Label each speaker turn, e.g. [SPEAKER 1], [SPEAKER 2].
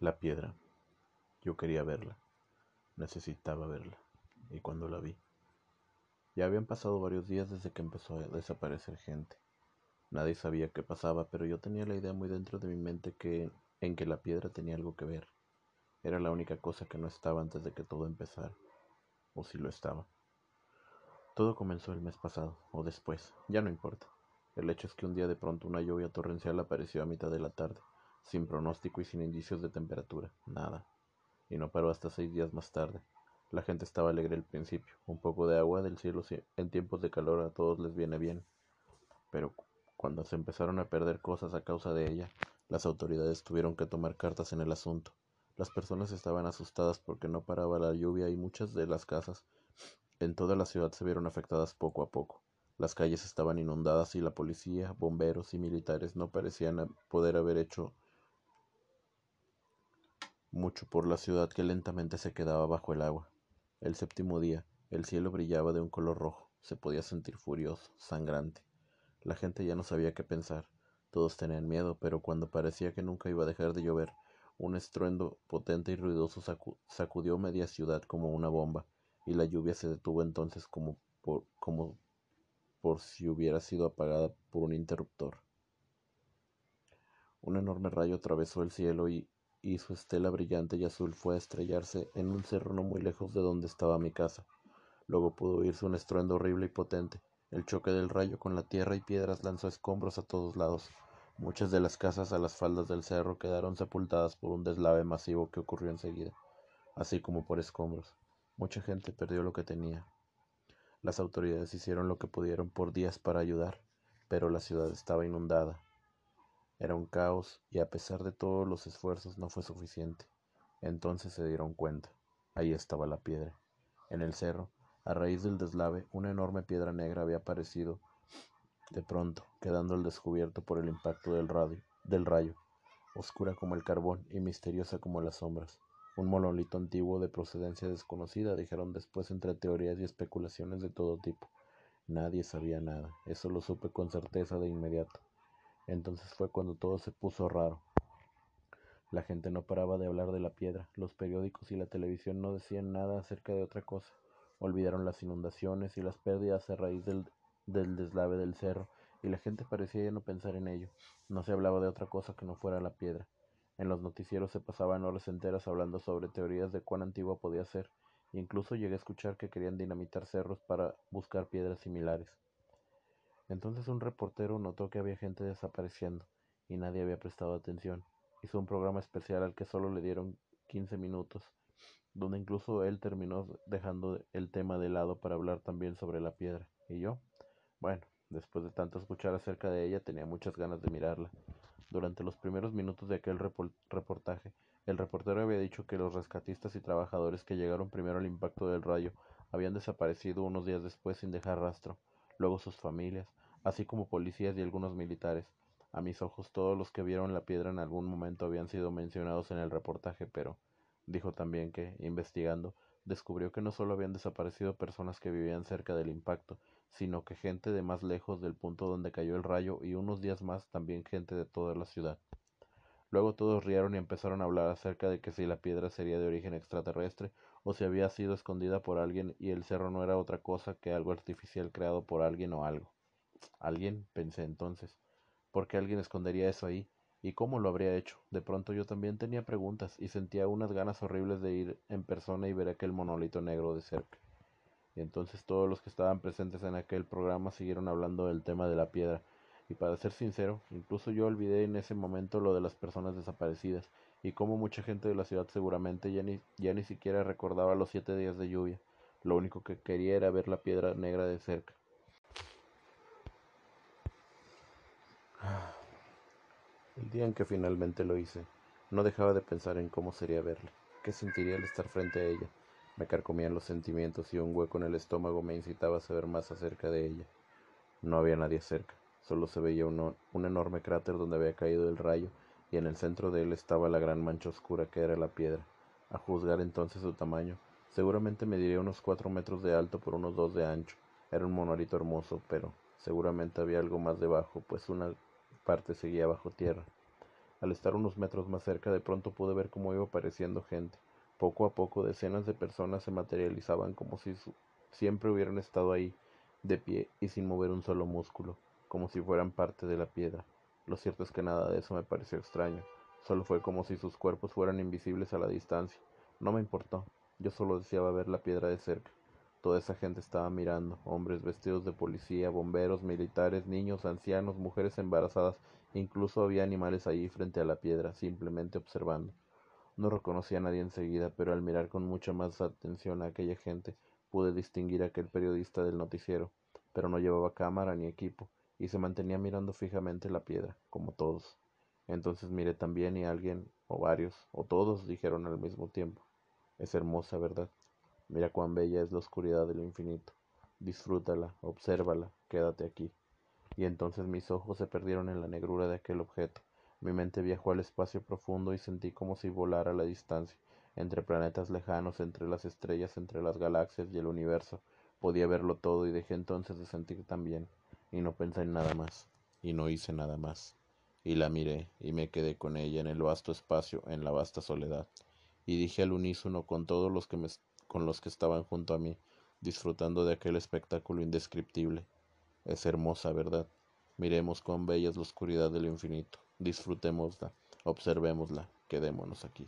[SPEAKER 1] La piedra. Yo quería verla. Necesitaba verla. Y cuando la vi. Ya habían pasado varios días desde que empezó a desaparecer gente. Nadie sabía qué pasaba, pero yo tenía la idea muy dentro de mi mente que en que la piedra tenía algo que ver. Era la única cosa que no estaba antes de que todo empezara. O si lo estaba. Todo comenzó el mes pasado, o después, ya no importa. El hecho es que un día de pronto una lluvia torrencial apareció a mitad de la tarde sin pronóstico y sin indicios de temperatura, nada. Y no paró hasta seis días más tarde. La gente estaba alegre al principio. Un poco de agua del cielo en tiempos de calor a todos les viene bien. Pero cuando se empezaron a perder cosas a causa de ella, las autoridades tuvieron que tomar cartas en el asunto. Las personas estaban asustadas porque no paraba la lluvia y muchas de las casas en toda la ciudad se vieron afectadas poco a poco. Las calles estaban inundadas y la policía, bomberos y militares no parecían poder haber hecho mucho por la ciudad que lentamente se quedaba bajo el agua. El séptimo día, el cielo brillaba de un color rojo, se podía sentir furioso, sangrante. La gente ya no sabía qué pensar, todos tenían miedo, pero cuando parecía que nunca iba a dejar de llover, un estruendo potente y ruidoso sacudió media ciudad como una bomba, y la lluvia se detuvo entonces como por, como por si hubiera sido apagada por un interruptor. Un enorme rayo atravesó el cielo y y su estela brillante y azul fue a estrellarse en un cerro no muy lejos de donde estaba mi casa. Luego pudo oírse un estruendo horrible y potente. El choque del rayo con la tierra y piedras lanzó escombros a todos lados. Muchas de las casas a las faldas del cerro quedaron sepultadas por un deslave masivo que ocurrió enseguida, así como por escombros. Mucha gente perdió lo que tenía. Las autoridades hicieron lo que pudieron por días para ayudar, pero la ciudad estaba inundada era un caos y a pesar de todos los esfuerzos no fue suficiente. Entonces se dieron cuenta. Ahí estaba la piedra. En el cerro, a raíz del deslave, una enorme piedra negra había aparecido de pronto, quedando al descubierto por el impacto del, radio, del rayo, oscura como el carbón y misteriosa como las sombras. Un monolito antiguo de procedencia desconocida, dijeron después entre teorías y especulaciones de todo tipo. Nadie sabía nada, eso lo supe con certeza de inmediato. Entonces fue cuando todo se puso raro. La gente no paraba de hablar de la piedra, los periódicos y la televisión no decían nada acerca de otra cosa. Olvidaron las inundaciones y las pérdidas a raíz del, deslave del cerro, y la gente parecía ya no pensar en ello. No se hablaba de otra cosa que no fuera la piedra. En los noticieros se pasaban horas enteras hablando sobre teorías de cuán antigua podía ser, e incluso llegué a escuchar que querían dinamitar cerros para buscar piedras similares. Entonces un reportero notó que había gente desapareciendo y nadie había prestado atención. Hizo un programa especial al que solo le dieron 15 minutos, donde incluso él terminó dejando el tema de lado para hablar también sobre la piedra. ¿Y yo? Bueno, después de tanto escuchar acerca de ella, tenía muchas ganas de mirarla. Durante los primeros minutos de aquel reportaje, el reportero había dicho que los rescatistas y trabajadores que llegaron primero al impacto del rayo habían desaparecido unos días después sin dejar rastro luego sus familias, así como policías y algunos militares. A mis ojos todos los que vieron la piedra en algún momento habían sido mencionados en el reportaje, pero dijo también que, investigando, descubrió que no solo habían desaparecido personas que vivían cerca del impacto, sino que gente de más lejos del punto donde cayó el rayo y unos días más también gente de toda la ciudad. Luego todos rieron y empezaron a hablar acerca de que si la piedra sería de origen extraterrestre o si había sido escondida por alguien y el cerro no era otra cosa que algo artificial creado por alguien o algo. Alguien, pensé entonces. ¿Por qué alguien escondería eso ahí? ¿Y cómo lo habría hecho? De pronto yo también tenía preguntas y sentía unas ganas horribles de ir en persona y ver aquel monolito negro de cerca. Y entonces todos los que estaban presentes en aquel programa siguieron hablando del tema de la piedra, y para ser sincero, incluso yo olvidé en ese momento lo de las personas desaparecidas y como mucha gente de la ciudad seguramente ya ni, ya ni siquiera recordaba los siete días de lluvia. Lo único que quería era ver la piedra negra de cerca. El día en que finalmente lo hice, no dejaba de pensar en cómo sería verla, qué sentiría al estar frente a ella. Me carcomían los sentimientos y un hueco en el estómago me incitaba a saber más acerca de ella. No había nadie cerca. Solo se veía un enorme cráter donde había caído el rayo y en el centro de él estaba la gran mancha oscura que era la piedra. A juzgar entonces su tamaño, seguramente mediría unos cuatro metros de alto por unos dos de ancho. Era un monolito hermoso, pero seguramente había algo más debajo, pues una parte seguía bajo tierra. Al estar unos metros más cerca, de pronto pude ver cómo iba apareciendo gente. Poco a poco, decenas de personas se materializaban como si siempre hubieran estado ahí, de pie y sin mover un solo músculo, como si fueran parte de la piedra. Lo cierto es que nada de eso me pareció extraño. Solo fue como si sus cuerpos fueran invisibles a la distancia. No me importó. Yo solo deseaba ver la piedra de cerca. Toda esa gente estaba mirando, hombres vestidos de policía, bomberos, militares, niños, ancianos, mujeres embarazadas, incluso había animales allí frente a la piedra, simplemente observando. No reconocí a nadie enseguida, pero al mirar con mucha más atención a aquella gente, pude distinguir a aquel periodista del noticiero, pero no llevaba cámara ni equipo, y se mantenía mirando fijamente la piedra, como todos. Entonces miré también y alguien, o varios, o todos dijeron al mismo tiempo, es hermosa, ¿verdad? Mira cuán bella es la oscuridad del infinito. Disfrútala, obsérvala, quédate aquí. Y entonces mis ojos se perdieron en la negrura de aquel objeto. Mi mente viajó al espacio profundo y sentí como si volara a la distancia, entre planetas lejanos, entre las estrellas, entre las galaxias y el universo. Podía verlo todo y dejé entonces de sentir también, y no pensé en nada más, y no hice nada más. Y la miré, y me quedé con ella en el vasto espacio, en la vasta soledad, y dije al unísono con todos los que me con los que estaban junto a mí, disfrutando de aquel espectáculo indescriptible. Es hermosa, ¿verdad? Miremos cuán bella es la oscuridad del infinito, disfrutémosla, observémosla, quedémonos aquí.